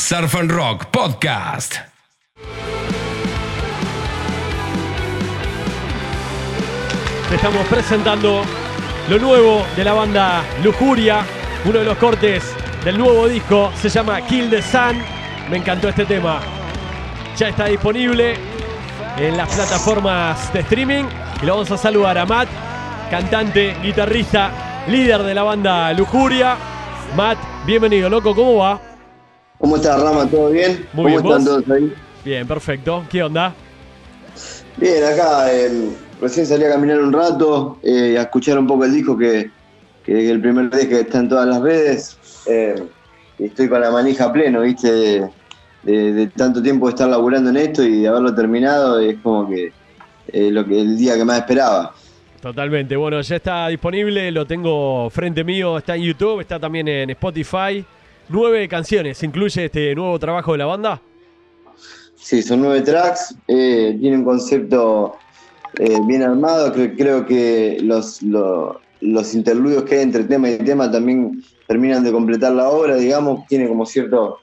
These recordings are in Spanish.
Surf and Rock Podcast. Estamos presentando lo nuevo de la banda Lujuria, uno de los cortes del nuevo disco, se llama Kill the Sun. Me encantó este tema. Ya está disponible en las plataformas de streaming y lo vamos a saludar a Matt, cantante, guitarrista, líder de la banda Lujuria. Matt, bienvenido, loco, ¿cómo va? ¿Cómo estás, Rama? ¿Todo bien? Muy ¿Cómo bien, están ¿vos? todos ahí? Bien, perfecto. ¿Qué onda? Bien, acá eh, recién salí a caminar un rato, eh, a escuchar un poco el disco que, que el primer disco que está en todas las redes. eh, y estoy con la manija pleno, ¿viste? De, de- de tanto tiempo de estar laburando en esto y de haberlo terminado, es como que eh, lo que el día que más esperaba. Totalmente. Bueno, ya está disponible, lo tengo frente mío, está en YouTube, está también en Spotify. Nueve canciones, incluye este nuevo trabajo de la banda. Sí, son nueve tracks, eh, tiene un concepto eh, bien armado, creo, creo que los, lo- los interludios que hay entre tema y tema también terminan de completar la obra, digamos, tiene como ciertos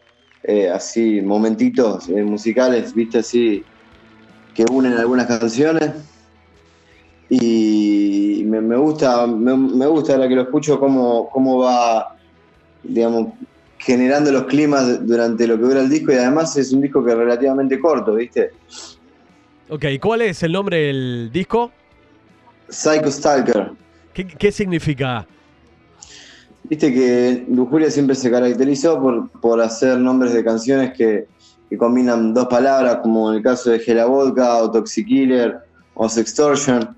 eh, así momentitos eh, musicales, viste, así, que unen algunas canciones. Y me, me gusta, me, me gusta ahora que lo escucho cómo, cómo va, digamos, generando los climas durante lo que dura el disco y además es un disco que es relativamente corto, ¿viste? Ok, ¿cuál es el nombre del disco? Psycho Stalker. ¿Qué, qué significa? Viste que Lujuria siempre se caracterizó por, por hacer nombres de canciones que, que combinan dos palabras, como en el caso de Gela Vodka o Toxikiller o Sextortion.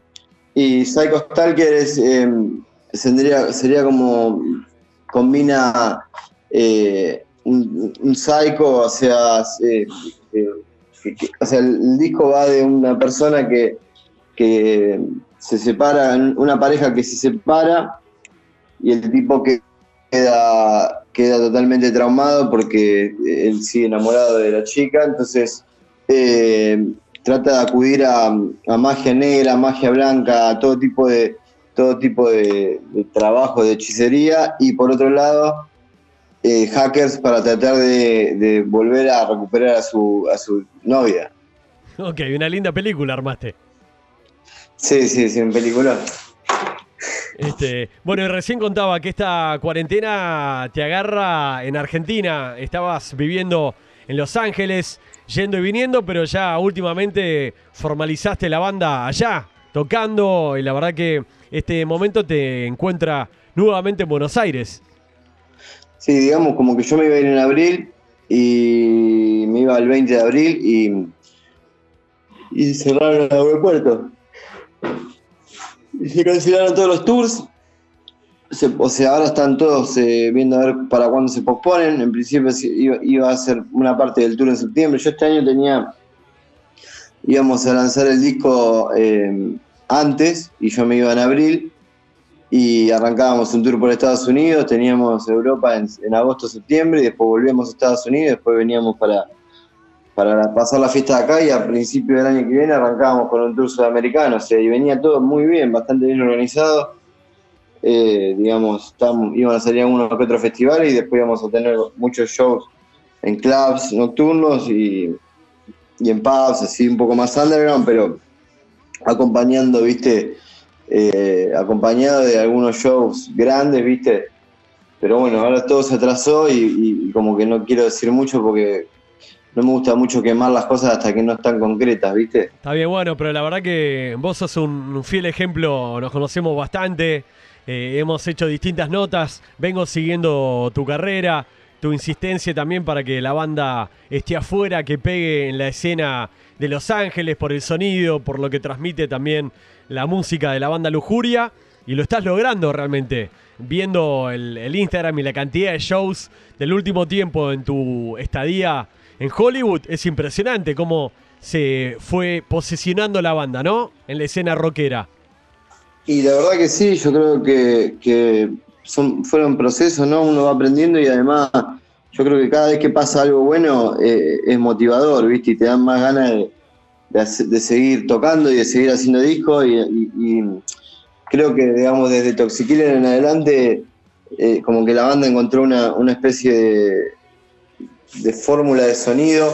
Y Psycho Stalker es, eh, sería, sería como combina eh, un, un psycho, o sea, eh, eh, o sea, el, disco va de una persona que, se separa, una pareja que se separa y el tipo que queda, queda totalmente traumado porque él sigue enamorado de la chica, entonces trata de acudir a, magia negra, magia blanca, a todo tipo de todo tipo de trabajo de hechicería. Y por otro lado eh, hackers para tratar de, de volver a recuperar a su, a su novia. Ok, una linda película armaste. Sí, sí, sí, en película. Este, bueno, y recién contaba que esta cuarentena te agarra en Argentina. Estabas viviendo en Los Ángeles, yendo y viniendo, pero ya últimamente formalizaste la banda allá, tocando, y la verdad que este momento te encuentra nuevamente en Buenos Aires. Sí, digamos como que yo me iba a ir en abril y me iba el 20 de abril y, y cerraron el aeropuerto. Y se cancelaron todos los tours. O sea, ahora están todos eh, viendo a ver para cuándo se posponen. En principio iba a ser una parte del tour en septiembre. Yo este año tenía, íbamos a lanzar el disco eh, antes y yo me iba en abril y arrancábamos un tour por Estados Unidos, teníamos Europa en, en agosto, septiembre, y después volvíamos a Estados Unidos, después veníamos para, para pasar la fiesta acá y a principio del año que viene arrancábamos con un tour sudamericano, o sea, y venía todo muy bien, bastante bien organizado. Eh, digamos, estábamos- iban a salir algunos que otros festivales y después íbamos a tener muchos shows en clubs nocturnos y, y en pubs, así un poco más underground, pero acompañando, viste, eh, acompañado de algunos shows grandes, ¿viste? Pero bueno, ahora todo se atrasó y, como que no quiero decir mucho porque no me gusta mucho quemar las cosas hasta que no están concretas, ¿viste? Está bien, bueno, pero la verdad que vos sos un, un fiel ejemplo, nos conocemos bastante, eh, hemos hecho distintas notas, vengo siguiendo tu carrera, tu insistencia también para que la banda esté afuera, que pegue en la escena de Los Ángeles por el sonido, por lo que transmite también la música de la banda Lujuria, y lo estás logrando realmente. Viendo el, Instagram y la cantidad de shows del último tiempo en tu estadía en Hollywood, es impresionante cómo se fue posicionando la banda, ¿no? En la escena rockera. Y la verdad que sí, yo creo que fueron procesos, ¿no? Uno va aprendiendo y además yo creo que cada vez que pasa algo bueno eh, es motivador, ¿viste? Y te dan más ganas de, de, seguir tocando y de seguir haciendo discos y, creo que, digamos, desde Toxikiller en adelante, eh, como que la banda encontró una, una especie de fórmula de sonido,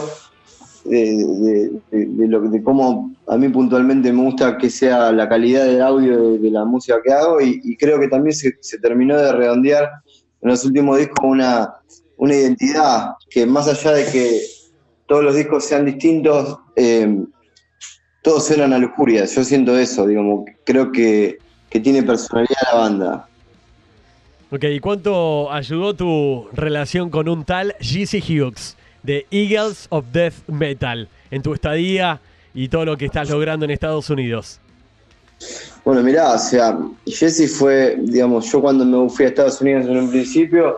de, lo, de cómo a mí puntualmente me gusta que sea la calidad del audio de, la música que hago y, creo que también se, terminó de redondear en los últimos discos una, una identidad que más allá de que todos los discos sean distintos, eh, todos suenan a lujuria. Yo siento eso, digamos, creo que, que tiene personalidad la banda. Ok, ¿y cuánto ayudó tu relación con un tal Jesse Hughes de Eagles of Death Metal en tu estadía y todo lo que estás logrando en Estados Unidos? Bueno, mirá, o sea, Jesse fue, digamos, yo cuando me fui a Estados Unidos en un principio,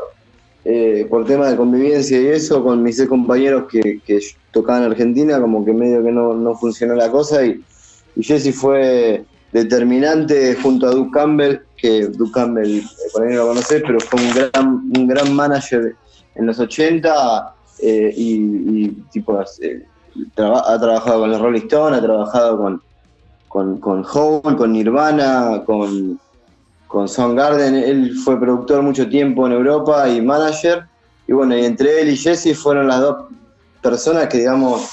eh, por tema de convivencia y eso, con mis compañeros que, tocaban en Argentina, como que medio que no, funcionó la cosa y, y Jesse fue determinante junto a Duke Campbell que Duke Campbell, eh, por ahí no lo conoces, pero fue un gran, un gran manager en los 80 eh, y, tipo, eh, ha trabajado con los Rolling Stones, ha trabajado con, con, con Hole, con Nirvana, con, con Soundgarden. Él fue productor mucho tiempo en Europa y manager. Y bueno, y entre él y Jesse fueron las dos personas que, digamos,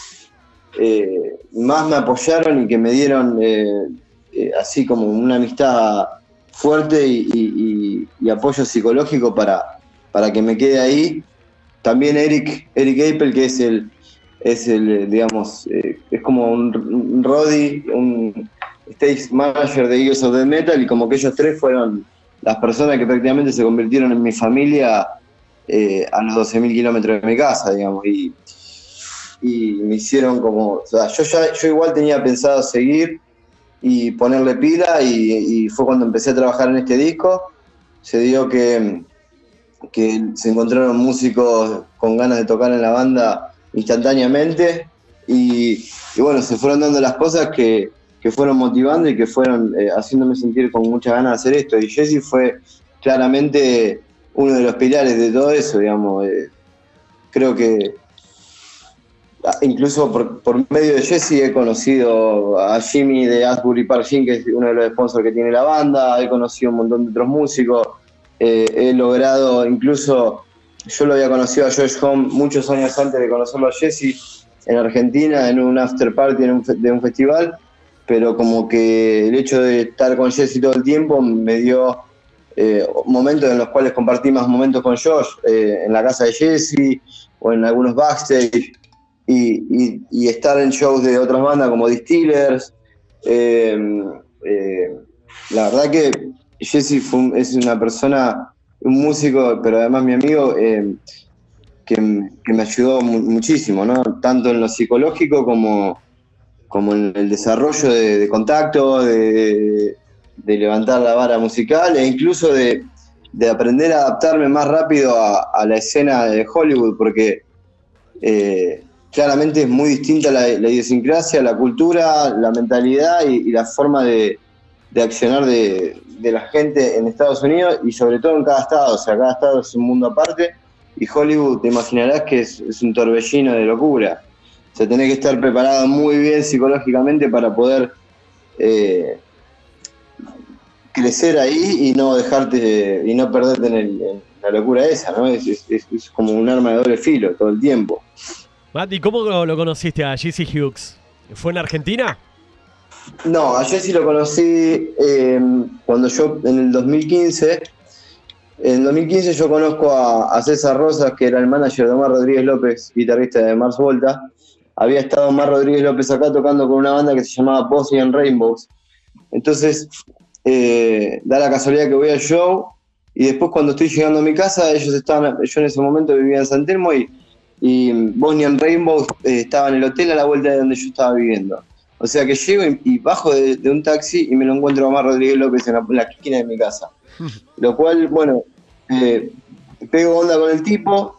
más me apoyaron y que me dieron así como una amistad fuerte y, apoyo psicológico para, para que me quede ahí. También Eric, Eric Apple, que es el, es el digamos, eh, es como un, un un stage manager de Eagles of the Metal, y como que ellos tres fueron las personas que prácticamente se convirtieron en mi familia eh, a los 12.000 kilómetros de mi casa, digamos, y, y me hicieron como, o sea, yo, ya, yo igual tenía pensado seguir, y ponerle pila y, fue cuando empecé a trabajar en este disco. Se dio que, que se encontraron músicos con ganas de tocar en la banda instantáneamente y, bueno, se fueron dando las cosas que, fueron motivando y que fueron eh, haciéndome sentir con mucha ganas de hacer esto. Y Jesse fue claramente uno de los pilares de todo eso, digamos. Eh, creo que Ah, incluso por, medio de Jesse he conocido a Jimmy de Asbury Park que es uno de los sponsors que tiene la banda, he conocido un montón de otros músicos, eh, he logrado, incluso yo lo había conocido a Josh Home muchos años antes de conocerlo a Jesse en Argentina, en un after party de un festival, pero como que el hecho de estar con Jesse todo el tiempo me dio eh, momentos en los cuales compartí más momentos con Josh, eh, en la casa de Jesse o en algunos backstage y, estar en shows de otras bandas como Distillers. Eh, eh, la verdad que Jesse es una persona, un músico, pero además mi amigo, eh, que, me ayudó muchísimo, ¿no? tanto en lo psicológico como, como en el desarrollo de, contacto, de, levantar la vara musical e incluso de, aprender a adaptarme más rápido a, la escena de Hollywood, porque claramente es muy distinta la, idiosincrasia, la cultura, la mentalidad y, la forma de, accionar de, la gente en Estados Unidos y sobre todo en cada estado. O sea, cada estado es un mundo aparte y Hollywood te imaginarás que es, un torbellino de locura. O sea, tenés que estar preparado muy bien psicológicamente para poder eh, crecer ahí y no dejarte y no perderte en, la locura esa, ¿no? es como un arma de doble filo todo el tiempo. Mati, ¿cómo lo conociste a Jesse Hughes? ¿Fue en Argentina? No, a Jesse lo conocí eh, cuando yo, en el 2015, en 2015 yo conozco a, César Rosas, que era el manager de Omar Rodríguez López, guitarrista de Mars Volta. Había estado Omar Rodríguez López acá tocando con una banda que se llamaba Bosnian Rainbows. Entonces, eh, da la casualidad que voy al show y después cuando estoy llegando a mi casa, ellos estaban, yo en ese momento vivía en San Telmo y y Bosnian Rainbow eh, estaba en el hotel a la vuelta de donde yo estaba viviendo. O sea que llego y, bajo de, un taxi y me lo encuentro a Omar Rodríguez López en la, esquina de mi casa. Lo cual, bueno, eh, pego onda con el tipo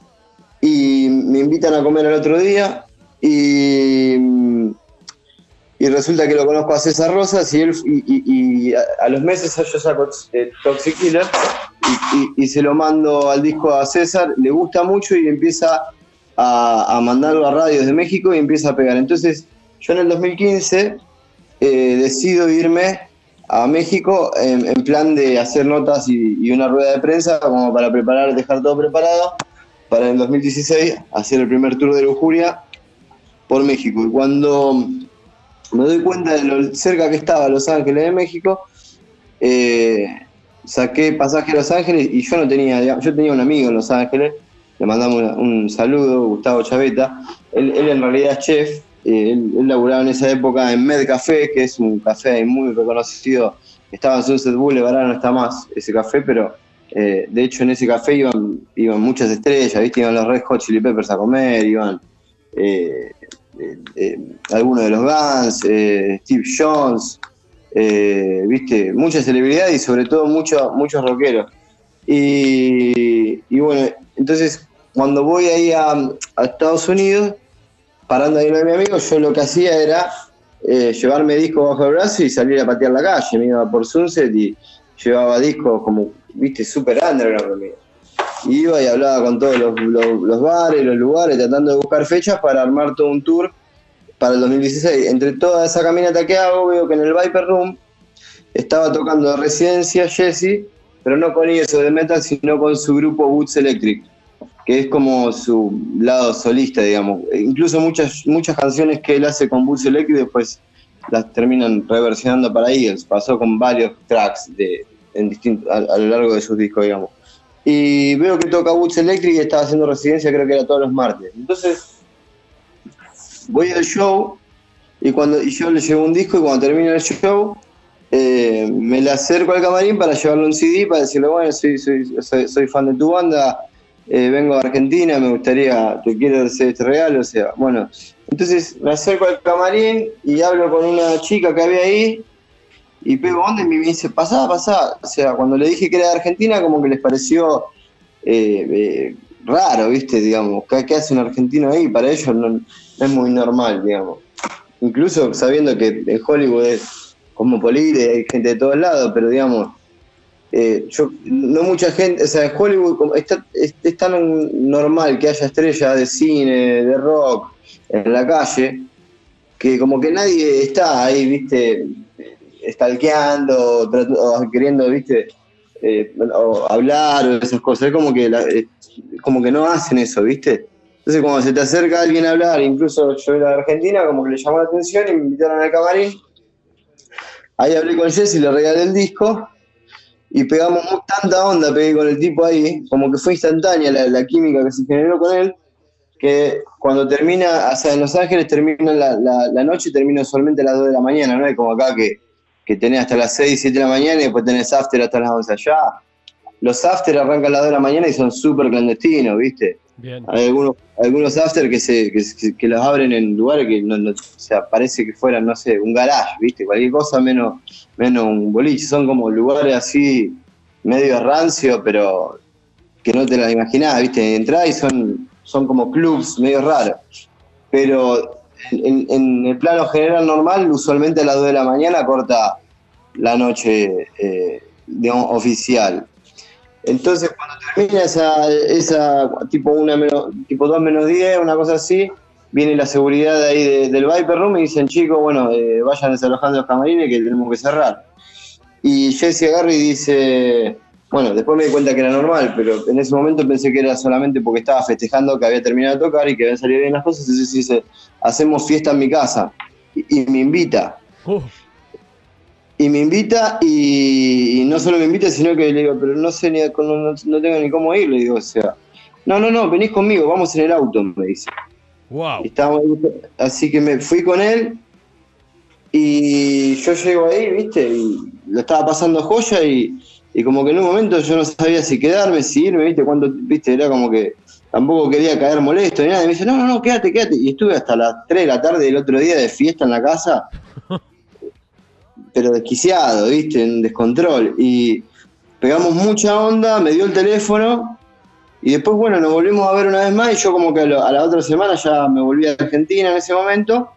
y me invitan a comer el otro día y, y resulta que lo conozco a César Rosas y, él, y, a, los meses yo saco eh, Toxic Killer y, se lo mando al disco a César, le gusta mucho y empieza a, mandarlo a radios de México y empieza a pegar. Entonces, yo en el 2015 eh, decido irme a México en, plan de hacer notas y, una rueda de prensa como para preparar, dejar todo preparado para el 2016 hacer el primer tour de lujuria por México. Y cuando me doy cuenta de lo cerca que estaba Los Ángeles de México, eh, saqué pasaje a Los Ángeles y yo no tenía, yo tenía un amigo en Los Ángeles, le mandamos un saludo, Gustavo Chaveta, él, en realidad es chef, eh, él, laburaba en esa época en Med Café, que es un café muy reconocido, estaba en Sunset Boulevard, ahora no está más ese café, pero eh, de hecho en ese café iban, iban muchas estrellas, ¿viste? iban los Red Hot Chili Peppers a comer, iban algunos de los Guns, Steve Jones, eh, viste, muchas celebridades y sobre todo muchos muchos rockeros. Y, bueno, entonces cuando voy ahí a, Estados Unidos, parando ahí de mi amigo, yo lo que hacía era eh, llevarme discos bajo el brazo y salir a patear la calle. Me iba por Sunset y llevaba discos como, viste, super underground. Y iba y hablaba con todos los, los bares, los lugares, tratando de buscar fechas para armar todo un tour para el 2016. Entre toda esa caminata que hago, veo que en el Viper Room estaba tocando Residencia Jesse, pero no con eso de metal, sino con su grupo Woods Electric, que es como su lado solista, digamos. Incluso muchas, muchas canciones que él hace con Woods Electric después las terminan reversionando para Eagles. Pasó con varios tracks de, en a, a, lo largo de sus discos, digamos. Y veo que toca Woods Electric y estaba haciendo residencia, creo que era todos los martes. Entonces, voy al show y cuando y yo le llevo un disco y cuando termina el show eh, me le acerco al camarín para llevarle un CD para decirle bueno soy, soy, fan de tu banda eh, vengo de Argentina me gustaría te quiero hacer este regalo o sea bueno. Entonces me acerco al camarín y hablo con una chica que había ahí y pego onda y me dice pasá pasá o sea cuando le dije que era de Argentina como que les pareció eh, raro viste digamos ¿qué, hace un argentino ahí para ellos no es muy normal, digamos. Incluso sabiendo que en Hollywood es cosmopolita, hay gente de todos lados, pero digamos, eh, yo, no mucha gente, o sea, Hollywood está, es, tan normal que haya estrellas de cine, de rock en la calle, que como que nadie está ahí, viste, stalkeando, o queriendo, viste, eh, hablar o esas cosas. Es como que, eh, como que no hacen eso, viste. Entonces, cuando se te acerca alguien a hablar, incluso yo era de Argentina, como que le llamó la atención y me invitaron al camarín. Ahí hablé con Jesse, le regalé el disco y pegamos tanta onda, pegué con el tipo ahí, como que fue instantánea la, química que se generó con él, que cuando termina, o sea, en Los Ángeles termina la, la, noche y termina solamente a las 2 de la mañana, no es como acá que, que tenés hasta las 6, 7 de la mañana y después tenés after hasta las 11 allá. Los after arrancan a las 2 de la mañana y son súper clandestinos, ¿viste? Hay algunos, algunos after que, se, que, los abren en lugares que no, o sea, parece que fueran, no sé, un garage, ¿viste? Cualquier cosa menos, menos un boliche. Son como lugares así, medio rancio, pero que no te las imaginás, ¿viste? Entrás y son, son como clubs medio raros. Pero en, el plano general normal, usualmente a las 2 de la mañana corta la noche, eh, digamos, oficial. Entonces, cuando termina esa, tipo una menos, tipo 2 menos 10, una cosa así, viene la seguridad ahí del Viper Room y dicen, chicos, bueno, eh, vayan desalojando los camarines que tenemos que cerrar. Y Jesse agarra y dice, bueno, después me di cuenta que era normal, pero en ese momento pensé que era solamente porque estaba festejando que había terminado de tocar y que habían salido bien las cosas. Entonces dice, hacemos fiesta en mi casa. Y, me invita. Uh y me invita y, no solo me invita, sino que le digo, pero no sé ni, no, tengo ni cómo ir, le digo, o sea, no, no, no, venís conmigo, vamos en el auto, me dice. Wow. así que me fui con él y yo llego ahí, viste, y lo estaba pasando joya y, como que en un momento yo no sabía si quedarme, si irme, viste, cuando, viste, era como que tampoco quería caer molesto ni nada, y me dice, no, no, no, quédate, quédate, y estuve hasta las 3 de la tarde del otro día de fiesta en la casa pero desquiciado, ¿viste? En descontrol. Y pegamos mucha onda, me dio el teléfono y después, bueno, nos volvimos a ver una vez más y yo como que a, la otra semana ya me volví a Argentina en ese momento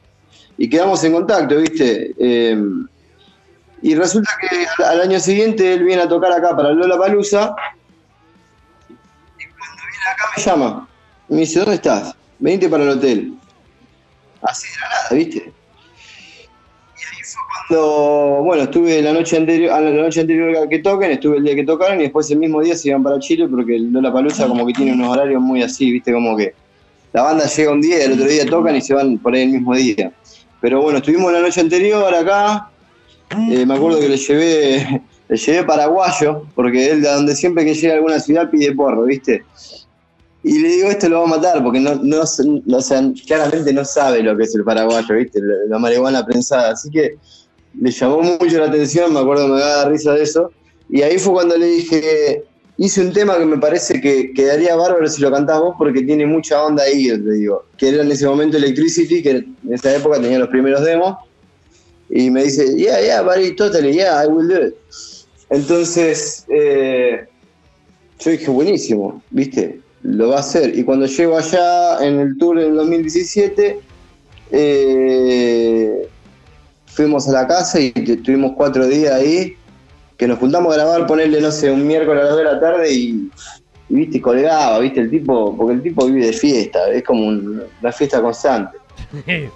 y quedamos en contacto, ¿viste? Em, y resulta que al, año siguiente él viene a tocar acá para Lola Palusa y cuando viene acá me llama. Me dice, ¿dónde estás? Venite para el hotel. Así de la nada, ¿viste? Cuando, bueno, estuve la noche anterior, la noche anterior que toquen, estuve el día que tocaron y después el mismo día se iban para Chile porque el Lola Palusa como que tiene unos horarios muy así, viste, como que la banda llega un día y el otro día tocan y se van por ahí el mismo día. Pero bueno, estuvimos la noche anterior acá, eh, me acuerdo que le llevé, le llevé paraguayo, porque él de donde siempre que llega a alguna ciudad pide porro, viste. Y le digo, esto lo va a matar, porque no, no, o sea, claramente no sabe lo que es el paraguayo, ¿viste? La, marihuana prensada. Así que le llamó mucho la atención, me acuerdo, me daba risa de eso. Y ahí fue cuando le dije, hice un tema que me parece que quedaría bárbaro si lo cantás vos, porque tiene mucha onda ahí, te digo. Que era en ese momento Electricity, que en esa época tenía los primeros demos. Y me dice, yeah, yeah, buddy, totally, yeah, I will do it. Entonces, eh, yo dije, buenísimo, ¿viste? Lo va a hacer. Y cuando llego allá en el tour en 2017, eh, fuimos a la casa y tuvimos cuatro días ahí, que nos juntamos a grabar, ponerle, no sé, un miércoles a las 2 de la tarde y, viste, colgaba, viste, el tipo, porque el tipo vive de fiesta, es como una fiesta constante.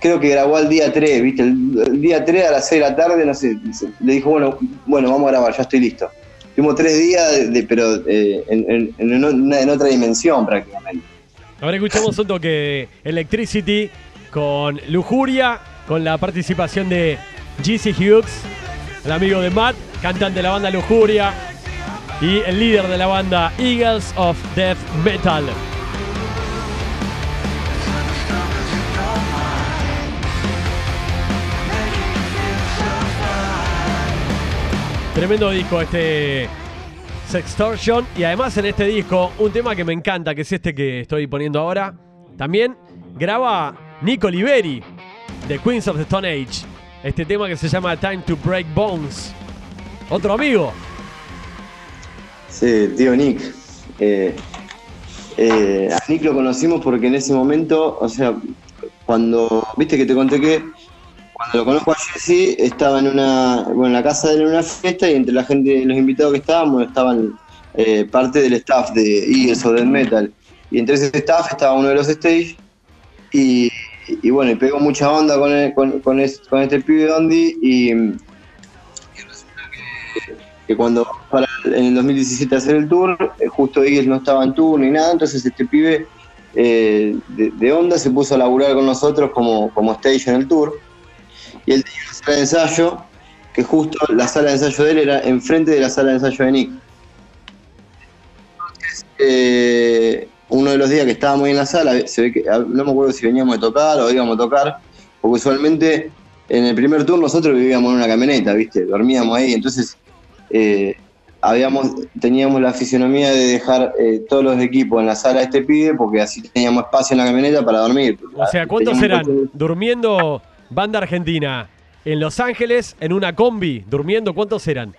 Creo que, grabó el día 3, viste, el, día 3 a las 6 de la tarde, no sé, le dijo, bueno, bueno, vamos a grabar, ya estoy listo. Tuvimos tres días, pero eh, en, en, otra dimensión prácticamente. Ahora escuchamos un toque Electricity con Lujuria, con la participación de GC Hughes, el amigo de Matt, cantante de la banda Lujuria y el líder de la banda Eagles of Death Metal. Tremendo disco este Sextortion. Y además en este disco, un tema que me encanta, que es este que estoy poniendo ahora. También graba Nico Liberi, de Queens of the Stone Age. Este tema que se llama Time to Break Bones. Otro amigo. Sí, tío Nick. Eh, eh, a Nick lo conocimos porque en ese momento, o sea, cuando, viste que te conté que cuando lo conozco a Jesse, estaba en una, bueno, en la casa de él en una fiesta y entre la gente, los invitados que estábamos, estaban eh, parte del staff de Eagles o del Metal. Y entre ese staff estaba uno de los stage y, y bueno, pegó mucha onda con, con, este, pibe Dondi y, y que, que, cuando para en el 2017 hacer el tour, eh, justo Eagles no estaba en tour ni nada, entonces este pibe eh, de, de, onda se puso a laburar con nosotros como, como stage en el tour y él tenía una sala de ensayo, que justo la sala de ensayo de él era enfrente de la sala de ensayo de Nick. Entonces, eh, uno de los días que estábamos ahí en la sala, se ve que, ah, no me acuerdo si veníamos de tocar o íbamos a tocar, porque usualmente en el primer turno nosotros vivíamos en una camioneta, ¿viste? Dormíamos ahí, entonces eh, habíamos, teníamos la fisionomía de dejar eh, todos los equipos en la sala de este pibe, porque así teníamos espacio en la camioneta para dormir. O sea, ¿cuántos eran? ¿Durmiendo banda argentina en Los Ángeles, en una combi, durmiendo, ¿cuántos eran?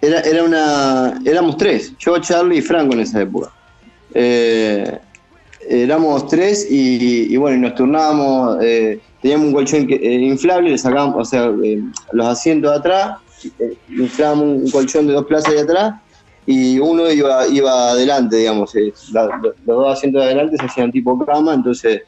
Era, era una. Éramos tres, yo, Charlie y Franco en esa época. Eh, éramos tres y, bueno, y nos turnábamos, eh, teníamos un colchón eh, inflable, le sacábamos, o sea, los asientos de atrás, inflábamos un colchón de dos plazas de atrás y uno iba, iba adelante, digamos, los dos asientos de adelante se hacían tipo cama, entonces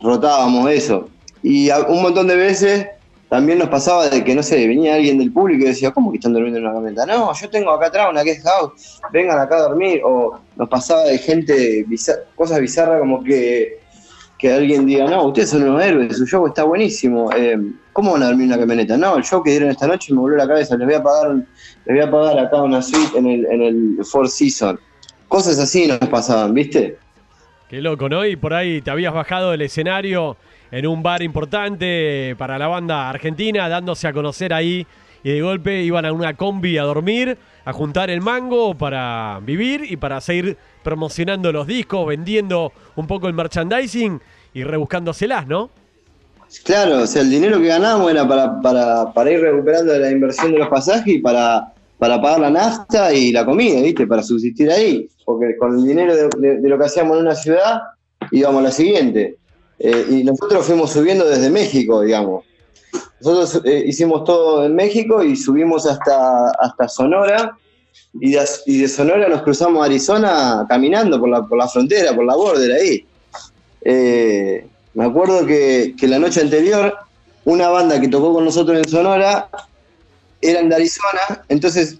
rotábamos eso. Y un montón de veces también nos pasaba de que, no sé, venía alguien del público y decía, ¿cómo que están durmiendo en una camioneta? No, yo tengo acá atrás una guest house, vengan acá a dormir. O nos pasaba de gente, cosas bizarras como que, que alguien diga, no, ustedes son unos héroes, su show está buenísimo. Eh, ¿Cómo van a dormir en una camioneta? No, el show que dieron esta noche me volvió la cabeza, les voy a pagar, les voy a pagar acá una suite en el, en el Four Seasons. Cosas así nos pasaban, ¿viste? Qué loco, ¿no? Y por ahí te habías bajado del escenario en un bar importante para la banda argentina, dándose a conocer ahí. Y de golpe iban a una combi a dormir, a juntar el mango para vivir y para seguir promocionando los discos, vendiendo un poco el merchandising y rebuscándoselas, ¿no? Claro, o sea, el dinero que ganábamos era para, ir recuperando la inversión de los pasajes y para, para pagar la nafta y la comida, ¿viste? Para subsistir ahí. Porque con el dinero de, de lo que hacíamos en una ciudad íbamos a la siguiente. Eh, y nosotros fuimos subiendo desde México, digamos. Nosotros eh, hicimos todo en México y subimos hasta, hasta Sonora. Y de, Sonora nos cruzamos a Arizona caminando por la, por la frontera, por la border ahí. Eh, me acuerdo que, la noche anterior una banda que tocó con nosotros en Sonora eran de Arizona, entonces,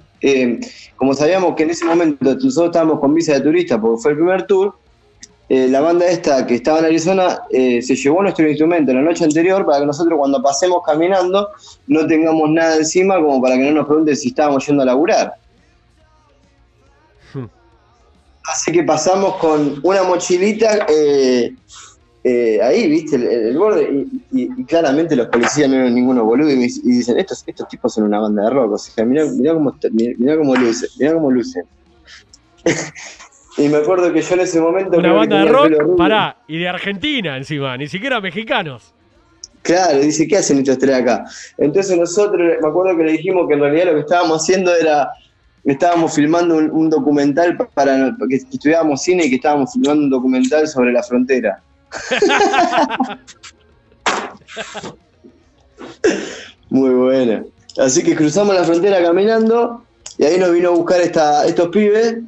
como sabíamos que en ese momento nosotros estábamos con visa de turista porque fue el primer tour, eh, la banda esta que estaba en Arizona eh, se llevó nuestro instrumento la noche anterior para que nosotros cuando pasemos caminando no tengamos nada encima como para que no nos pregunten si estábamos yendo a laburar. Hmm. Así que pasamos con una mochilita eh, ahí, viste, el, borde, y, claramente los policías no eran ninguno boludo y, dicen, estos, estos tipos son una banda de rock, o sea, mirá, cómo, mirá, cómo lucen, mirá cómo lucen. Y me acuerdo que yo en ese momento. Una banda de rock, pará, y de Argentina encima, ni siquiera mexicanos. Claro, dice, ¿qué hacen estos tres acá? Entonces nosotros, me acuerdo que le dijimos que en realidad lo que estábamos haciendo era, estábamos filmando un, documental para, que estudiábamos cine y que estábamos filmando un documental sobre la frontera. Muy buena. Así que cruzamos la frontera caminando y ahí nos vino a buscar esta, estos pibes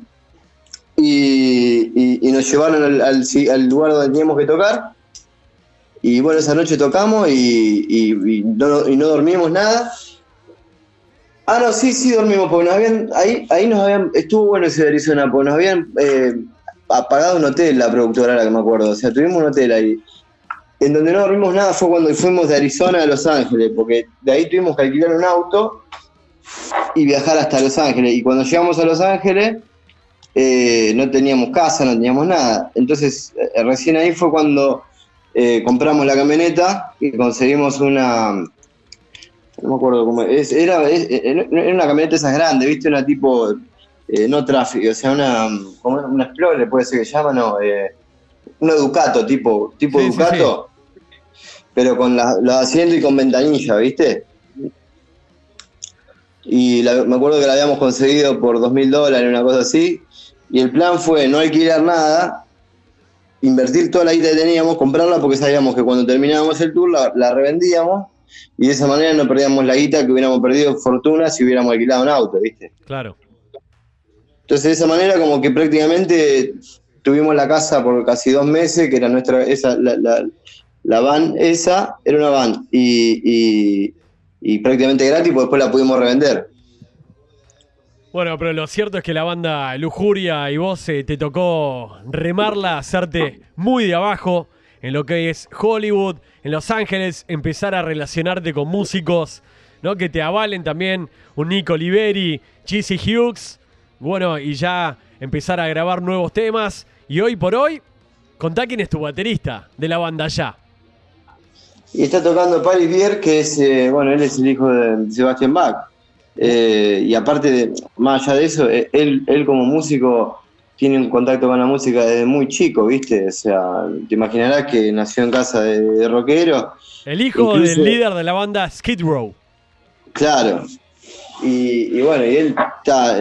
y, nos llevaron al, lugar donde teníamos que tocar. Y bueno, esa noche tocamos y, no, dormimos nada. Ah, no, sí, sí dormimos, porque nos habían, ahí, ahí nos habían, estuvo bueno ese de Arizona, porque nos habían eh, apagado un hotel, la productora, la que me acuerdo, o sea, tuvimos un hotel ahí. En donde no dormimos nada fue cuando fuimos de Arizona a Los Ángeles, porque de ahí tuvimos que alquilar un auto y viajar hasta Los Ángeles. Y cuando llegamos a Los Ángeles, eh, no teníamos casa, no teníamos nada. Entonces, eh, recién ahí fue cuando eh, compramos la camioneta y conseguimos una. No me acuerdo cómo. Es, era, era una camioneta esas grande, ¿viste? Una tipo. no tráfico, o sea, una. una Explorer, puede ser que llama, no. una Ducato, tipo, tipo Ducato. Pero con los asientos y con ventanilla, ¿viste? Y me acuerdo que la habíamos conseguido por dos mil dólares, una cosa así. Y el plan fue no alquilar nada, invertir toda la guita que teníamos, comprarla porque sabíamos que cuando terminábamos el tour la, revendíamos y de esa manera no perdíamos la guita que hubiéramos perdido fortuna si hubiéramos alquilado un auto, ¿viste? Claro. Entonces de esa manera como que prácticamente tuvimos la casa por casi dos meses, que era nuestra, esa, la, van esa, era una van y, y prácticamente gratis, pues después la pudimos revender. Bueno, pero lo cierto es que la banda Lujuria y vos eh, te tocó remarla, hacerte muy de abajo en lo que es Hollywood, en Los Ángeles, empezar a relacionarte con músicos, ¿no? Que te avalen también, un Nico Oliveri, Cheesy Hughes, bueno, y ya empezar a grabar nuevos temas. Y hoy por hoy, contá quién es tu baterista de la banda ya. Y está tocando Paris Bier, que es, eh, bueno, él es el hijo de Sebastián Bach. Eh, y aparte, de, más allá de eso, eh, él, él como músico tiene un contacto con la música desde muy chico, ¿viste? O sea, te imaginarás que nació en casa de, rockero. El hijo del líder de la banda Skid Row. Claro. Y, bueno, y él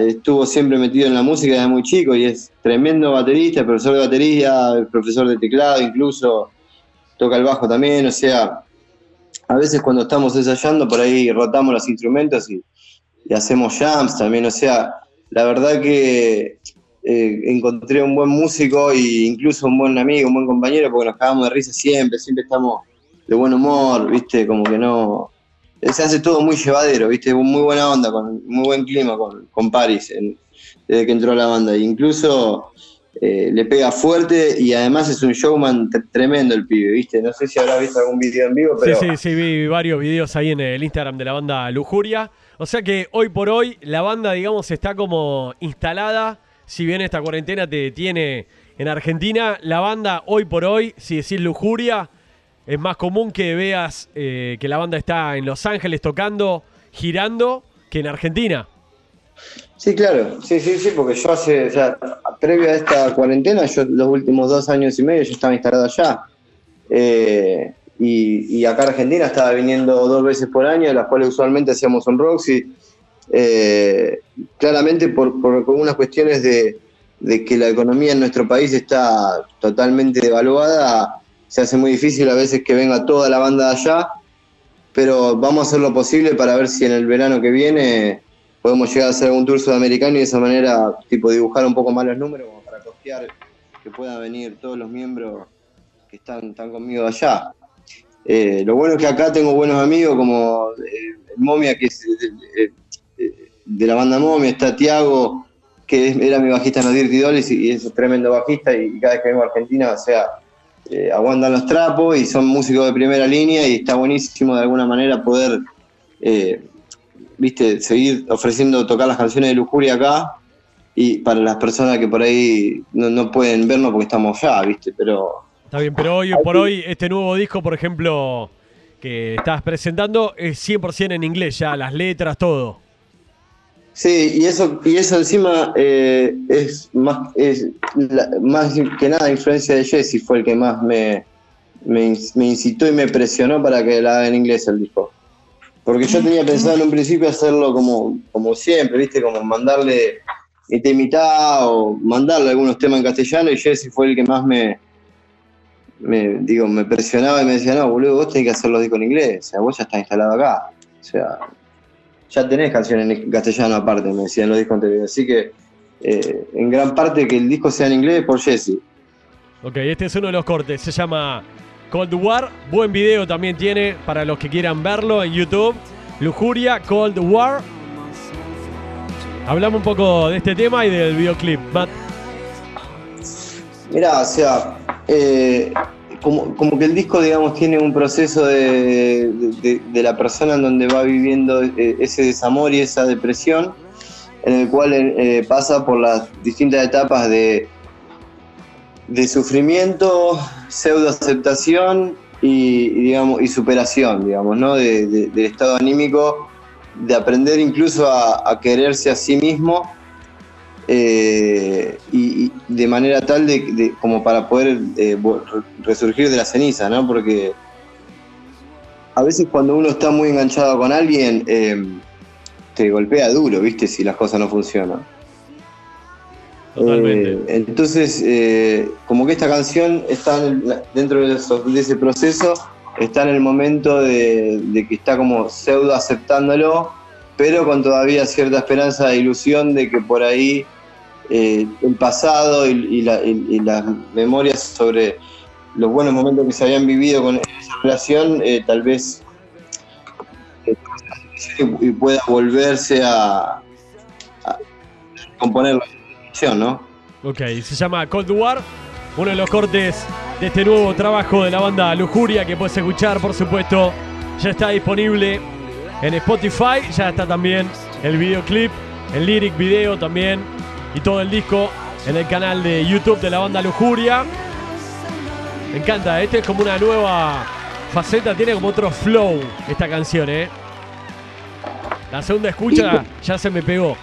estuvo siempre metido en la música desde muy chico y es tremendo baterista, profesor de batería, profesor de teclado, incluso toca el bajo también, o sea, a veces cuando estamos ensayando por ahí rotamos los instrumentos y, y hacemos jams también, o sea, la verdad que eh, encontré un buen músico e incluso un buen amigo, un buen compañero, porque nos cagamos de risa siempre, siempre estamos de buen humor, viste, como que no... Se hace todo muy llevadero, viste, muy buena onda, con muy buen clima con, con Paris desde que entró a la banda. E incluso eh, le pega fuerte y además es un showman tremendo el pibe, ¿viste? No sé si habrás visto algún video en vivo, pero... Sí, sí, sí, vi varios videos ahí en el Instagram de la banda Lujuria. O sea que hoy por hoy la banda, digamos, está como instalada. Si bien esta cuarentena te detiene en Argentina, la banda hoy por hoy, si decís lujuria, es más común que veas eh, que la banda está en Los Ángeles tocando, girando, que en Argentina. Sí, claro, sí, sí, sí, porque yo hace, o sea, previo a esta cuarentena, yo los últimos dos años y medio yo estaba instalado allá. Eh, y, acá en Argentina estaba viniendo dos veces por año, de las cuales usualmente hacíamos un Roxy. Eh, claramente por, por, unas cuestiones de, que la economía en nuestro país está totalmente devaluada, se hace muy difícil a veces que venga toda la banda de allá, pero vamos a hacer lo posible para ver si en el verano que viene podemos llegar a hacer algún tour sudamericano y de esa manera tipo dibujar un poco más los números para costear que puedan venir todos los miembros que están, están conmigo allá. Eh, lo bueno es que acá tengo buenos amigos como eh, Momia, que es eh, eh, de la banda Momia, está Tiago, que era mi bajista en los Dirty Dolls y, y es un tremendo bajista y cada vez que vengo a Argentina, o sea, aguantan los trapos y son músicos de primera línea y está buenísimo de alguna manera poder, viste, seguir ofreciendo tocar las canciones de Lujuria acá y para las personas que por ahí no, no pueden vernos porque estamos allá, viste, pero Está bien, pero hoy por hoy este nuevo disco, por ejemplo, que estás presentando es 100% en inglés ya, las letras, todo. Sí, y eso, y eso encima eh, es más es la- más que nada influencia de Jesse fue el que más me, me, incitó y me presionó para que la haga en inglés el disco. Porque yo tenía pensado en un principio hacerlo como, como siempre, viste, como mandarle y mitad o mandarle algunos temas en castellano y Jesse fue el que más me, me digo, me presionaba y me decía, no, boludo, vos tenés que hacer los discos en inglés, o sea, vos ya estás instalado acá. O sea, ya tenés canciones en castellano aparte, me decían los discos anteriores. Así que eh, en gran parte que el disco sea en inglés por Jesse. Ok, este es uno de los cortes, se llama Cold War, buen video también tiene para los que quieran verlo en YouTube. Lujuria, Cold War. Hablamos un poco de este tema y del videoclip. Matt. Mirá, o sea, eh, como, como que el disco, digamos, tiene un proceso de, de- la persona en donde va viviendo eh, ese desamor y esa depresión, en el cual eh, pasa por las distintas etapas de, de sufrimiento, pseudoaceptación y, y, digamos, y superación, digamos, ¿no? De- de- del estado anímico, de aprender incluso a quererse a sí mismo eh, y, y de manera tal de, de- como para poder eh, resurgir de la ceniza, ¿no? Porque a veces cuando uno está muy enganchado con alguien, eh, te golpea duro, ¿viste? Si las cosas no funcionan. Totalmente. Eh, entonces, como que esta canción está dentro de ese proceso, está en el momento de, de que está como pseudo aceptándolo, pero con todavía cierta esperanza e ilusión de que por ahí eh, el pasado y, la- las memorias sobre los buenos momentos que se habían vivido con esa relación, eh, tal vez eh, y pueda volverse a, a componer la canción, ¿no? Ok, se llama Cold War, uno de los cortes de este nuevo trabajo de la banda Lujuria que puedes escuchar, por supuesto, ya está disponible en Spotify, ya está también el videoclip, el lyric video también y todo el disco en el canal de YouTube de la banda Lujuria. Me encanta, este es como una nueva faceta, tiene como otro flow esta canción, ¿eh? La segunda escucha ya se me pegó.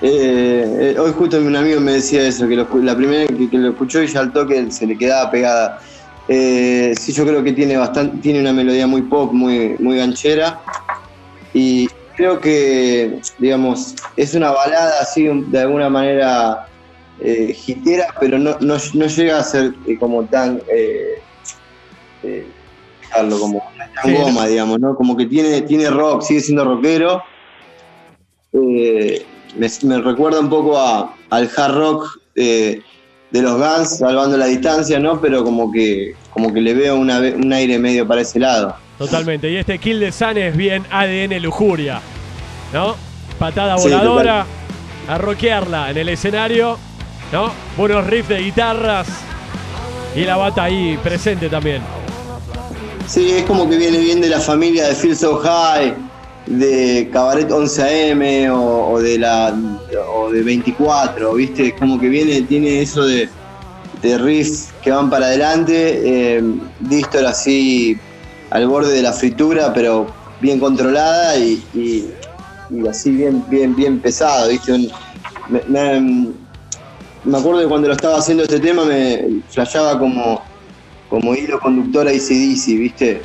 Eh, eh, hoy justo un amigo me decía eso, que lo la primera que, que lo escuchó y ya al toque se le quedaba pegada. Eh, sí, yo creo que tiene bastante, tiene una melodía muy pop, muy, muy ganchera. Y creo que, digamos, es una balada así de alguna manera eh, hitera, pero no, no, no llega a ser eh, como tan eh, eh, dejarlo como tan Sí, goma, digamos, ¿no? Como que tiene, tiene rock, sigue siendo rockero. Eh, me, me recuerda un poco a, al hard rock de los Guns, salvando la distancia, ¿no? Pero como que, como que le veo una un aire medio para ese lado. Totalmente. Y este Kill de Sun es bien ADN lujuria. ¿No? Patada Sí, voladora. a rockearla en el escenario. ¿No? Buenos riffs de guitarras. Y la bata ahí presente también. Sí, es como que viene bien de la familia de Feel So High, de Cabaret 11am o, o de la o de 24, ¿viste? Es como que viene, tiene eso de, de riffs que van para adelante, eh, distor así al borde de la fritura, pero bien controlada y, y- y así bien, bien, bien pesado, ¿viste? Me, me- acuerdo que cuando lo estaba haciendo este tema me flasheaba como como hilo conductor a ACDC, ¿viste?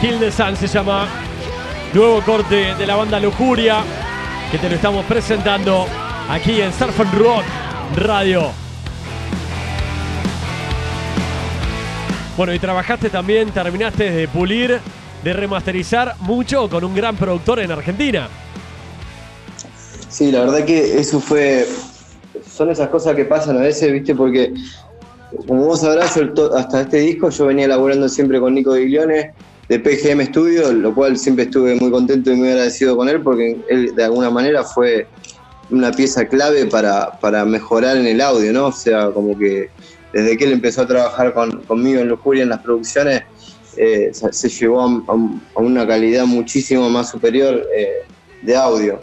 Kill the Sun se llama. Nuevo corte de la banda Lujuria. Que te lo estamos presentando aquí en Surf and Rock Radio. Bueno, y trabajaste también, terminaste de pulir, de remasterizar mucho con un gran productor en Argentina. Sí, la verdad que eso fue. Son esas cosas que pasan a veces, ¿viste? Porque como vos sabrás, hasta este disco yo venía laburando siempre con Nico Diglione de PGM Studio, lo cual siempre estuve muy contento y muy agradecido con él porque él de alguna manera fue una pieza clave para, para mejorar en el audio, ¿no? O sea, como que desde que él empezó a trabajar conmigo en Lujuria en las producciones, eh, se, llevó a, una calidad muchísimo más superior eh, de audio.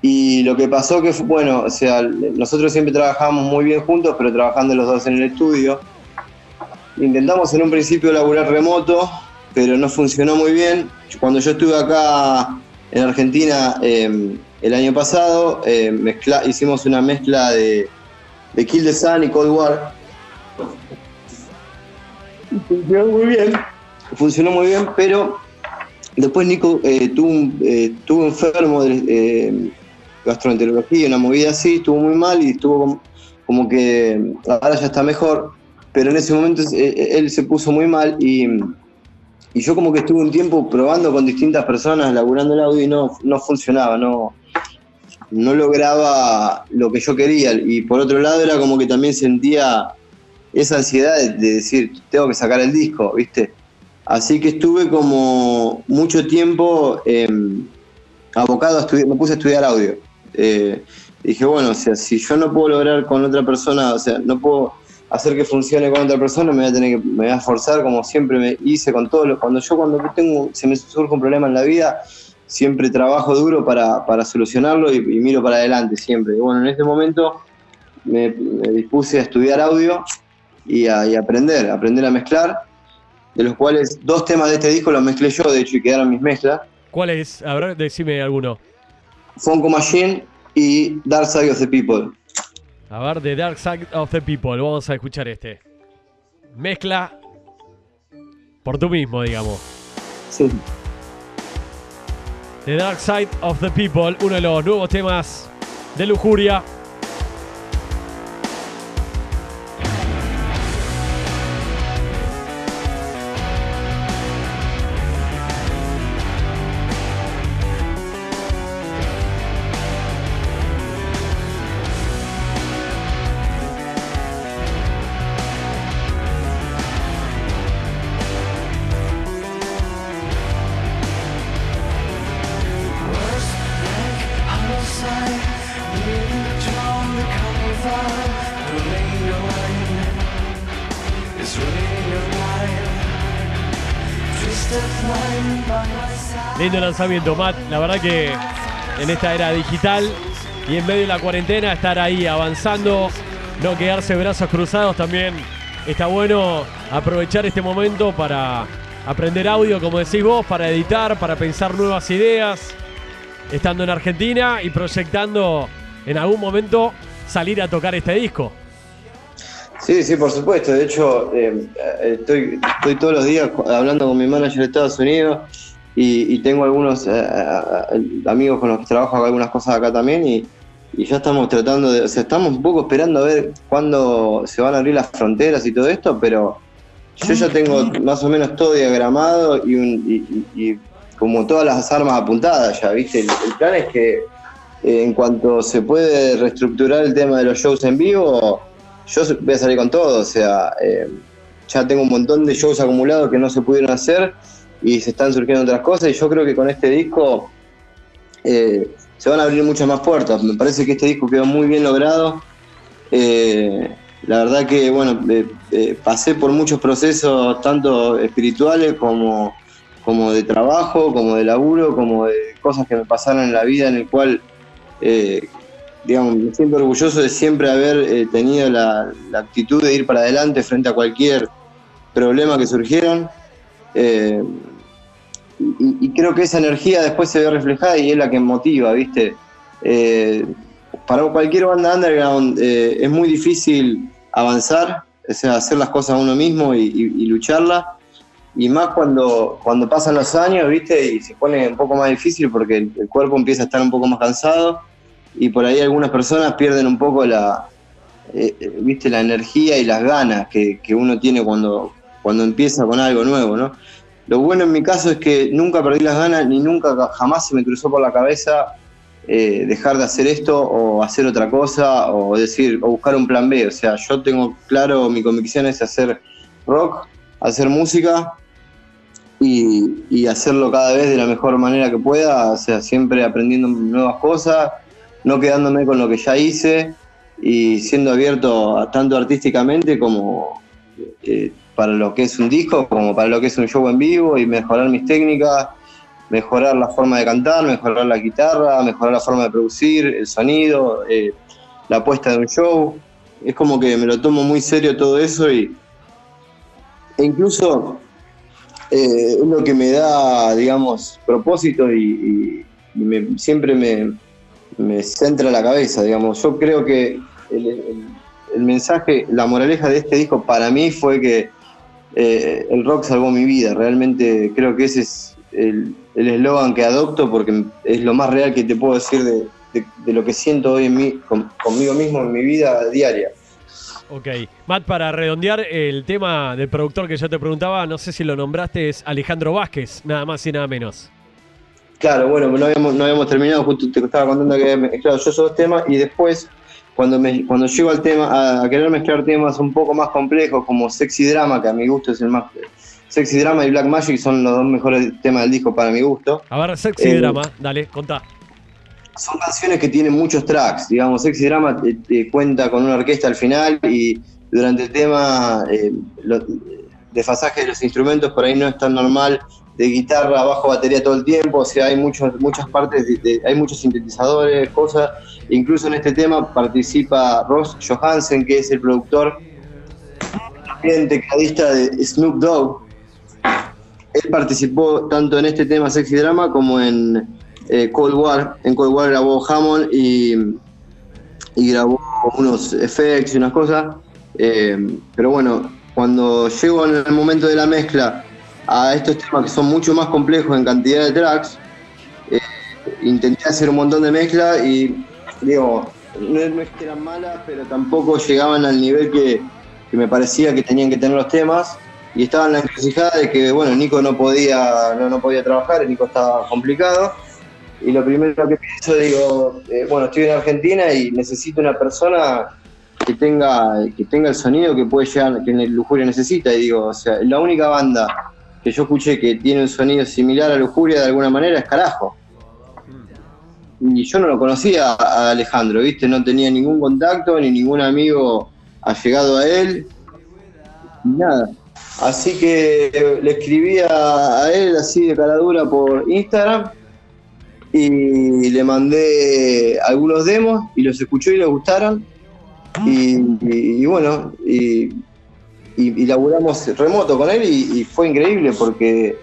Y lo que pasó que fue, bueno, o sea, nosotros siempre trabajábamos muy bien juntos, pero trabajando los dos en el estudio. Intentamos en un principio laburar remoto, pero no funcionó muy bien. Cuando yo estuve acá en Argentina em, el año pasado, em, hicimos una mezcla de, de Kill the Sun y Cold War. Funcionó muy bien, funcionó muy bien, pero después Nico eh, eh, estuvo, enfermo de eh, gastroenterología, una movida así, estuvo muy mal y estuvo como, que ahora ya está mejor, pero en ese momento él se puso muy mal y y yo como que estuve un tiempo probando con distintas personas, laburando el audio y no, no funcionaba, no, no lograba lo que yo quería. Y por otro lado era como que también sentía esa ansiedad de, decir, tengo que sacar el disco, ¿viste? Así que estuve como mucho tiempo em, abocado a estudiar, me puse a estudiar audio. Eh, dije, bueno, o sea, si yo no puedo lograr con otra persona, o sea, no puedo hacer que funcione con otra persona, me voy a tener que, me voy a esforzar como siempre me hice con todo lo, cuando yo cuando tengo, se me surge un problema en la vida, siempre trabajo duro para, para solucionarlo y, miro para adelante siempre. Y bueno, en este momento me, dispuse a estudiar audio y a aprender, aprender a mezclar, de los cuales dos temas de este disco los mezclé yo, de hecho, y quedaron mis mezclas. ¿Cuáles? A ver, decime alguno. Funko Machine y Dark Side of the People. A ver, The Dark Side of the People. Vamos a escuchar este. Mezcla por tú mismo, digamos. Sí. The Dark Side of the People, uno de los nuevos temas de Lujuria. Lindo lanzamiento, Matt. La verdad que en esta era digital y en medio de la cuarentena estar ahí avanzando, no quedarse brazos cruzados también. Está bueno aprovechar este momento para aprender audio, como decís vos, para editar, para pensar nuevas ideas, estando en Argentina y proyectando en algún momento salir a tocar este disco. Sí, sí, por supuesto. De hecho, eh, estoy, estoy todos los días hablando con mi manager de Estados Unidos y, tengo algunos eh, eh, amigos con los que trabajo algunas cosas acá también y, ya estamos tratando de, o sea, estamos un poco esperando a ver cuándo se van a abrir las fronteras y todo esto, pero yo ya tengo más o menos todo diagramado y, como todas las armas apuntadas ya, ¿viste? El, plan es que en cuanto se puede reestructurar el tema de los shows en vivo, yo voy a salir con todo, o sea, eh, ya tengo un montón de shows acumulados que no se pudieron hacer y se están surgiendo otras cosas y yo creo que con este disco eh, se van a abrir muchas más puertas. Me parece que este disco quedó muy bien logrado. Eh, la verdad que, bueno, pasé por muchos procesos, tanto espirituales como, como de trabajo, como de laburo, como de cosas que me pasaron en la vida en el cual digamos, me siento orgulloso de siempre haber eh, tenido la, actitud de ir para adelante frente a cualquier problema que surgieron. Eh, y, creo que esa energía después se ve reflejada y es la que motiva, ¿viste? Eh, para cualquier banda underground es muy difícil avanzar, o sea, hacer las cosas uno mismo y, y, lucharla. Y más cuando, cuando pasan los años, ¿viste? Y se pone un poco más difícil porque el cuerpo empieza a estar un poco más cansado y por ahí algunas personas pierden un poco la, eh, eh, viste, la energía y las ganas que, uno tiene cuando, cuando empieza con algo nuevo, ¿no? Lo bueno en mi caso es que nunca perdí las ganas ni nunca jamás se me cruzó por la cabeza eh, dejar de hacer esto o hacer otra cosa o decir o buscar un plan B. O sea, yo tengo claro, mi convicción es hacer rock, hacer música y, hacerlo cada vez de la mejor manera que pueda, o sea, siempre aprendiendo nuevas cosas, no quedándome con lo que ya hice y siendo abierto tanto artísticamente como eh, para lo que es un disco, como para lo que es un show en vivo y mejorar mis técnicas, mejorar la forma de cantar, mejorar la guitarra, mejorar la forma de producir, el sonido, eh, la puesta de un show. Es como que me lo tomo muy serio todo eso y e incluso eh, lo que me da, digamos, propósito y, siempre me, me, centra la cabeza, digamos. Yo creo que el, mensaje, la moraleja de este disco para mí fue que eh, el rock salvó mi vida. Realmente creo que ese es el eslogan que adopto porque es lo más real que te puedo decir de, lo que siento hoy en mí, conmigo mismo en mi vida diaria. Ok. Matt, para redondear el tema del productor que yo te preguntaba, no sé si lo nombraste, es Alejandro Vázquez, nada más y nada menos. Claro, bueno, no habíamos, no habíamos terminado, justo te estaba contando que claro, yo esos dos temas y después, cuando, me, cuando llego al tema, a, querer mezclar temas un poco más complejos, como Sexy Drama, que a mi gusto es el más. Sexy Drama y Black Magic son los dos mejores temas del disco para mi gusto. A ver, Sexy eh, Drama, dale, contá son canciones que tienen muchos tracks, digamos, Sexy Drama te, eh, eh, cuenta con una orquesta al final y durante el tema eh, desfasaje de los instrumentos por ahí no es tan normal, de guitarra, bajo, batería todo el tiempo, o sea, hay muchos, muchas partes, hay muchos sintetizadores, cosas, incluso en este tema participa Ross Johansen, que es el productor, también tecladista de Snoop Dogg, él participó tanto en este tema Sexy Drama como en eh, Cold War. En Cold War grabó Hammond y, grabó unos effects y unas cosas. Eh, pero bueno, cuando llego en el momento de la mezcla a estos temas que son mucho más complejos en cantidad de tracks, eh, intenté hacer un montón de mezcla y digo, no, es que eran malas, pero tampoco llegaban al nivel que, me parecía que tenían que tener los temas y estaba en la encrucijada de que bueno Nico no podía no, no podía trabajar Nico estaba complicado y lo primero que pienso, digo, eh, bueno, estoy en Argentina y necesito una persona que tenga, que tenga el sonido que puede llegar, que Lujuria necesita. Y digo, o sea, la única banda que yo escuché que tiene un sonido similar a Lujuria de alguna manera es Carajo. Y yo no lo conocía a Alejandro, ¿viste? No tenía ningún contacto, ni ningún amigo allegado a él, ni nada. Así que le escribí a, él así de cara dura por Instagram y le mandé algunos demos y los escuchó y le gustaron. Y, bueno, y, y, laburamos remoto con él y, fue increíble porque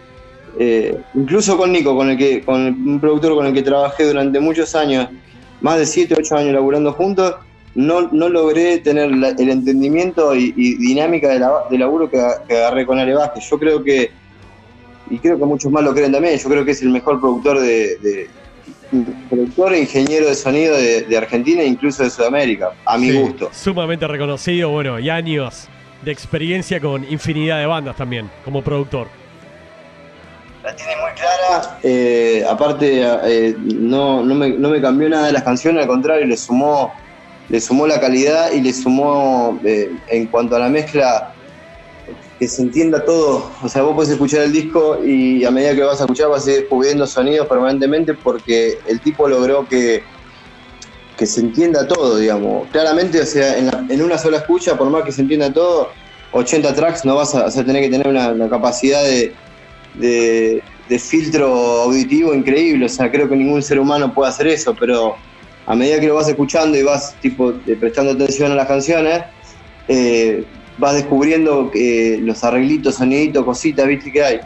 eh, incluso con Nico, con el que, con un productor con el que trabajé durante muchos años, más de 7, 8 años laburando juntos, no, no logré tener el entendimiento y, dinámica de, la, de laburo que, agarré con Ale Vázquez. Yo creo que, y creo que muchos más lo creen también, yo creo que es el mejor productor de, productor e ingeniero de sonido de, Argentina e incluso de Sudamérica, a mi gusto. Sumamente reconocido, bueno, y años de experiencia con infinidad de bandas también, como productor. La tiene muy clara, eh, aparte eh, no, no, me, no, me, cambió nada de las canciones, al contrario, le sumó, le sumó la calidad y le sumó eh, en cuanto a la mezcla que se entienda todo. O sea, vos podés escuchar el disco y a medida que vas a escuchar vas a ir descubriendo sonidos permanentemente porque el tipo logró que, que se entienda todo, digamos. Claramente, o sea, en, una sola escucha, por más que se entienda todo, 80 tracks no vas a, tener que tener una, capacidad de, filtro auditivo increíble. O sea, creo que ningún ser humano puede hacer eso, pero a medida que lo vas escuchando y vas tipo prestando atención a las canciones, eh, vas descubriendo eh, los arreglitos, soniditos, cositas, viste que hay.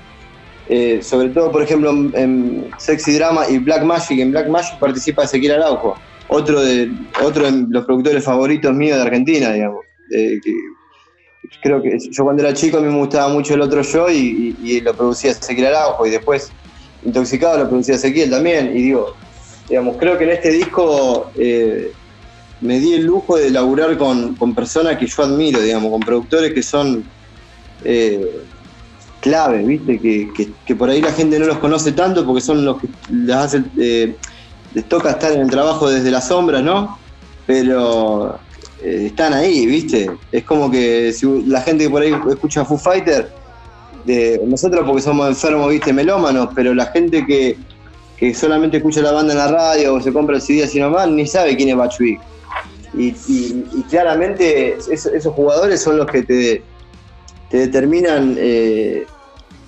Eh, sobre todo, por ejemplo, en, Sexy Drama y Black Magic. En Black Magic participa Ezequiel Araujo, otro de, otro de los productores favoritos míos de Argentina, digamos. creo que yo cuando era chico a mí me gustaba mucho el otro yo y, lo producía Ezequiel Araujo y después Intoxicado lo producía Ezequiel también. Y digo, digamos, creo que en este disco eh, me di el lujo de laburar con, personas que yo admiro, digamos, con productores que son eh, clave, ¿viste? Que, por ahí la gente no los conoce tanto porque son los que las hacen, eh, les toca estar en el trabajo desde la sombra, ¿no? Pero eh, están ahí, ¿viste? Es como que si la gente que por ahí escucha Foo Fighter, de, nosotros porque somos enfermos, ¿viste? Melómanos, pero la gente que, que solamente escucha la banda en la radio o se compra el CD así nomás, ni sabe quién es y, y, claramente esos, jugadores son los que te, te determinan eh,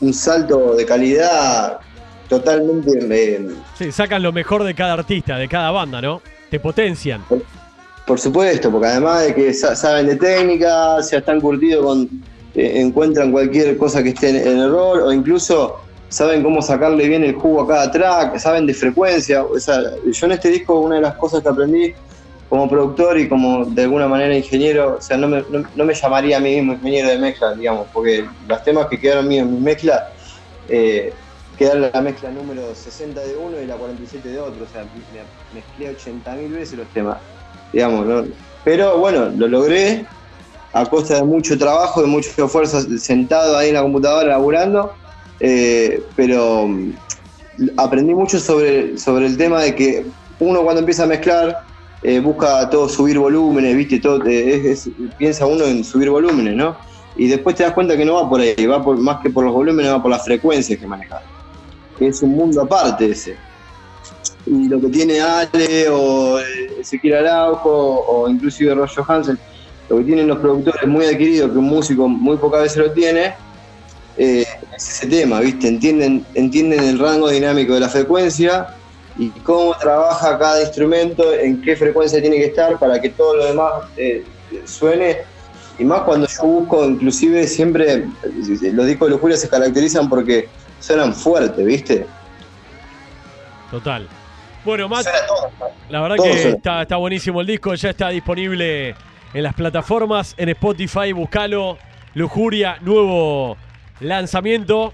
un salto de calidad totalmente. Eh, sí, sacan lo mejor de cada artista, de cada banda, ¿no? Te potencian. Por, supuesto, porque además de que saben de técnica, ya están curtidos con. Eh, encuentran cualquier cosa que esté en, error, o incluso saben cómo sacarle bien el jugo a cada track, saben de frecuencia. O sea, yo en este disco, una de las cosas que aprendí como productor y como de alguna manera ingeniero, o sea, no me, no, me llamaría a mí mismo ingeniero de mezcla, digamos, porque los temas que quedaron míos en mi mezcla, eh, quedaron la mezcla número 60 de uno y la 47 de otro, o sea, me mezclé 80.000 veces los temas, digamos, ¿no? Pero bueno, lo logré a costa de mucho trabajo, de mucho esfuerzo, sentado ahí en la computadora laburando, eh, pero mm, aprendí mucho sobre, sobre el tema de que uno cuando empieza a mezclar, eh, busca todo subir volúmenes, ¿viste? Todo, eh, piensa uno en subir volúmenes, ¿no? Y después te das cuenta que no va por ahí, va por, más que por los volúmenes, va por las frecuencias que manejas. Es un mundo aparte ese. Y lo que tiene Ale o eh, Ezequiel Araujo o inclusive Roger Hansen, lo que tienen los productores muy adquiridos, que un músico muy pocas veces lo tiene, es ese tema, ¿viste? Entienden, entienden el rango dinámico de la frecuencia y cómo trabaja cada instrumento, en qué frecuencia tiene que estar para que todo lo demás eh, suene. Y más cuando yo busco, inclusive siempre, los discos de lujuria se caracterizan porque suenan fuerte, ¿viste? Total. Bueno, Matt, la verdad que está, está buenísimo el disco, ya está disponible en las plataformas, en Spotify, buscalo. Lujuria, nuevo lanzamiento.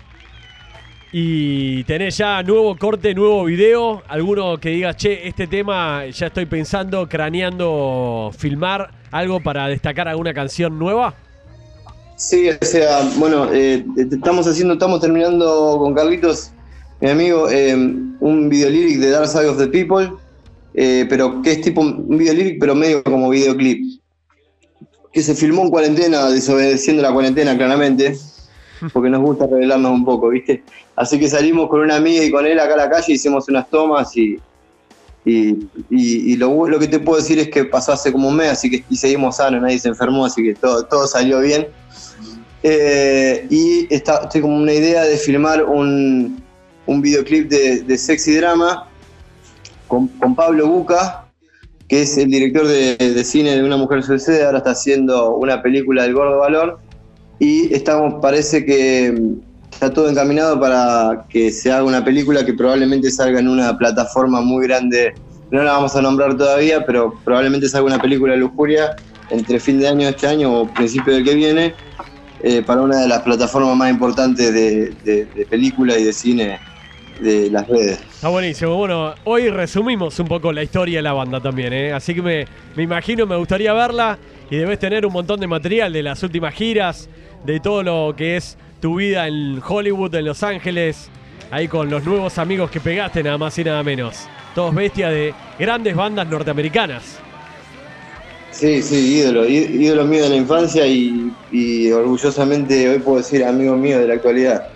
Y tenés ya nuevo corte, nuevo video. Alguno que diga, che, este tema ya estoy pensando, craneando, filmar algo para destacar alguna canción nueva. Sí, o sea, bueno, eh, estamos haciendo, estamos terminando con Carlitos, mi amigo, eh, un video lyric de Dark Side of the People, eh, pero que es tipo un video lyric, pero medio como videoclip. Que se filmó en cuarentena, desobedeciendo la cuarentena, claramente porque nos gusta revelarnos un poco, ¿viste? Así que salimos con una amiga y con él acá a la calle, hicimos unas tomas y, y, lo, que te puedo decir es que pasó hace como un mes, así que y seguimos sanos, nadie se enfermó, así que todo, todo salió bien. Eh, y está, estoy como una idea de filmar un, un videoclip de, sexy drama con, Pablo Buca, que es el director de, de, cine de Una Mujer Suicida, ahora está haciendo una película del Gordo Valor y estamos, parece que está todo encaminado para que se haga una película que probablemente salga en una plataforma muy grande. No la vamos a nombrar todavía, pero probablemente salga una película de lujuria entre fin de año de este año o principio del que viene eh, para una de las plataformas más importantes de, de, película y de cine de las redes. Está buenísimo. Bueno, hoy resumimos un poco la historia de la banda también, ¿eh? así que me, me imagino, me gustaría verla y debes tener un montón de material de las últimas giras, de todo lo que es tu vida en Hollywood, en Los Ángeles, ahí con los nuevos amigos que pegaste, nada más y nada menos. Todos bestias de grandes bandas norteamericanas. Sí, sí, ídolo, ídolo mío de la infancia y, orgullosamente hoy puedo decir amigo mío de la actualidad.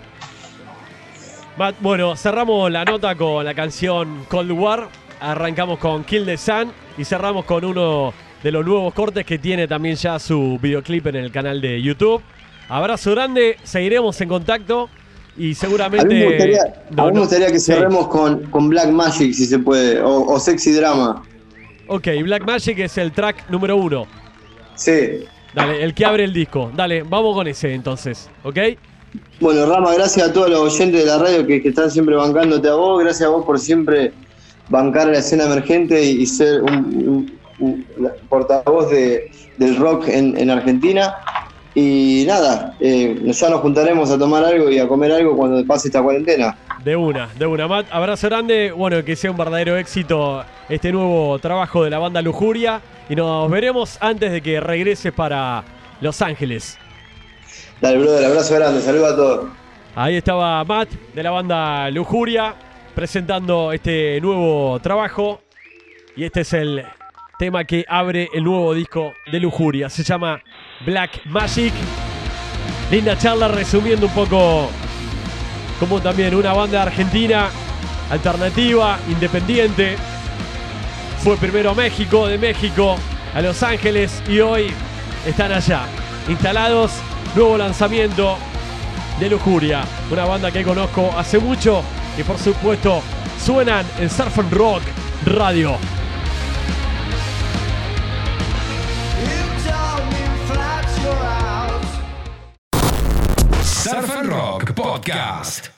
Bueno, cerramos la nota con la canción Cold War, arrancamos con Kill the Sun y cerramos con uno de los nuevos cortes que tiene también ya su videoclip en el canal de YouTube. Abrazo grande, seguiremos en contacto y seguramente. A mí me gustaría, que cerremos con, con, Black Magic, si se puede, o, Sexy Drama. Ok, Black Magic es el track número uno. Sí. Dale, el que abre el disco. Dale, vamos con ese entonces, ¿ok? Bueno, Rama, gracias a todos los oyentes de la radio que, están siempre bancándote a vos. Gracias a vos por siempre bancar la escena emergente y, ser un, portavoz de, del rock en, en Argentina. Y nada, eh, ya nos juntaremos a tomar algo y a comer algo cuando pase esta cuarentena. De una, de una. Matt, abrazo grande. Bueno, que sea un verdadero éxito este nuevo trabajo de la banda Lujuria. Y nos veremos antes de que regreses para Los Ángeles. Dale, brother, abrazo grande. Saludos a todos. Ahí estaba Matt de la banda Lujuria. presentando este nuevo trabajo. Y este es el tema que abre el nuevo disco de Lujuria. Se llama Black Magic. Linda charla resumiendo un poco como también una banda argentina alternativa, independiente. Fue primero a México, de México a Los Ángeles y hoy están allá, instalados. Nuevo lanzamiento de Lujuria, una banda que conozco hace mucho y por supuesto suenan en Surf and Rock Radio. Surf and Rock Podcast.